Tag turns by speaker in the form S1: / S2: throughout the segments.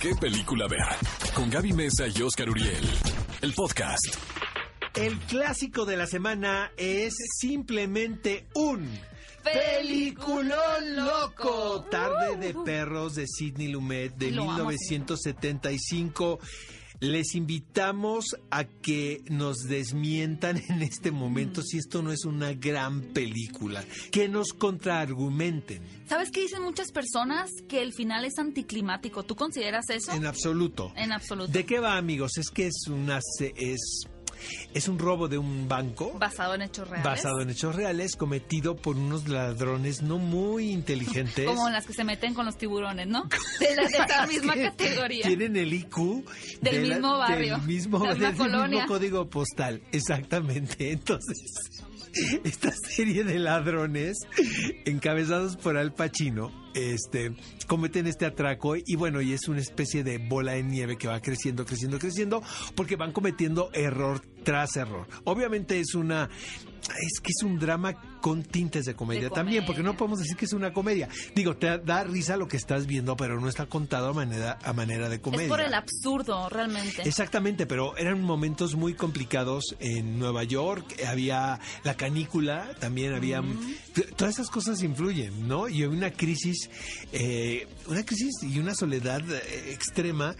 S1: qué película ver. Con Gaby Mesa y Oscar Uriel. El podcast.
S2: El clásico de la semana es simplemente un peliculón loco. Tarde de perros de Sidney Lumet de
S3: Lo amo,
S2: 1975. Les invitamos a que nos desmientan en este momento si esto no es una gran película, que nos contraargumenten.
S3: ¿Sabes qué dicen muchas personas? Que el final es anticlimático. ¿Tú consideras eso?
S2: En absoluto.
S3: En absoluto.
S2: ¿De qué va, amigos? Es que es una es es un robo de un banco
S3: Basado en hechos reales.
S2: basado en hechos reales cometido por unos ladrones no muy inteligentes.
S3: Como las que se meten con los tiburones, ¿no? De, la, de esa misma categoría.
S2: Tienen el IQ
S3: Del
S2: de la-
S3: mismo barrio,
S2: del mismo,
S3: de
S2: del código postal, exactamente. Entonces, esta serie de ladrones encabezados por Al Pacino, este, cometen este atraco y bueno, y es una especie de bola de nieve que va creciendo, creciendo, creciendo, porque van cometiendo error tras error. Obviamente es una es que es un drama con tintes de comedia,
S3: De
S2: también, porque no podemos decir que es una comedia. Digo, te da risa lo que estás viendo, pero no está contado a manera, a manera de comedia.
S3: Es por el absurdo, realmente.
S2: Exactamente, pero eran momentos muy complicados en Nueva York. Había la canícula, también había. Todas esas cosas influyen, ¿no? Y hay una crisis, eh, una crisis y una soledad eh, extrema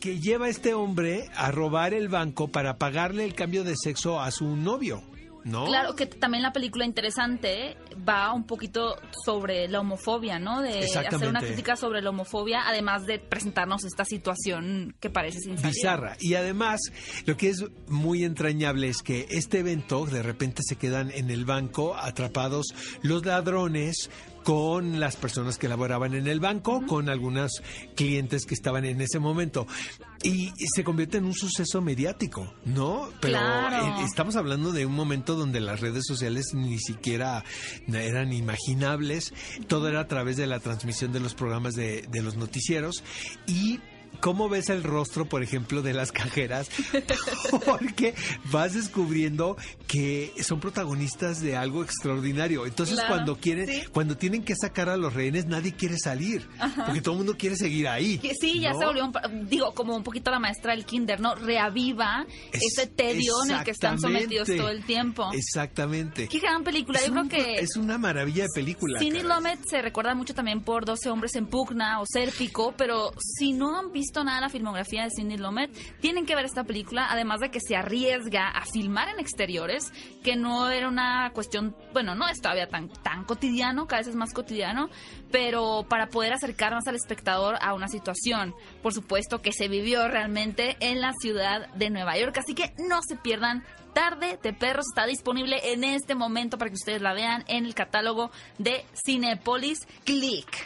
S2: que lleva a este hombre a robar el banco para pagarle el cambio de sexo a su novio, ¿no?
S3: Claro que también la película interesante va un poquito sobre la homofobia, ¿no? De hacer una crítica sobre la homofobia, además de presentarnos esta situación que parece sin
S2: bizarra. Y además, lo que es muy entrañable es que este evento, de repente se quedan en el banco atrapados los ladrones con las personas que laboraban en el banco, con algunos clientes que estaban en ese momento. Y, y se convierte en un suceso mediático, ¿no? Pero
S3: Claro.
S2: eh, estamos hablando de un momento donde las redes sociales ni siquiera eran imaginables. Todo era a través de la transmisión de los programas de, de los noticieros. Y ¿Cómo ves el rostro, por ejemplo, de las cajeras? Porque vas descubriendo que son protagonistas de algo extraordinario. Entonces,
S3: Claro,
S2: cuando quieren,
S3: sí.
S2: cuando tienen que sacar a los rehenes, nadie quiere salir, porque todo el mundo quiere seguir ahí.
S3: Que sí, ya se volvió, un digo, como un poquito la maestra del kinder, ¿no? Reaviva
S2: Es-
S3: ese tedio en el que están sometidos todo el tiempo.
S2: Exactamente.
S3: Qué gran película.
S2: Es
S3: Yo creo
S2: un-
S3: que
S2: es una maravilla de película.
S3: Sidney. Lumet se recuerda mucho también por 12 hombres en pugna o Sérpico, pero si no han visto nada de la filmografía de Sidney Lumet, tienen que ver esta película, además de que se arriesga a filmar en exteriores, que no era una cuestión, bueno, no es todavía tan, tan cotidiano, cada vez es más cotidiano, pero para poder acercar más al espectador a una situación, por supuesto, que se vivió realmente en la ciudad de Nueva York. Así que no se pierdan Tarde de Perros está disponible en este momento para que ustedes la vean en el catálogo de Cinepolis Click.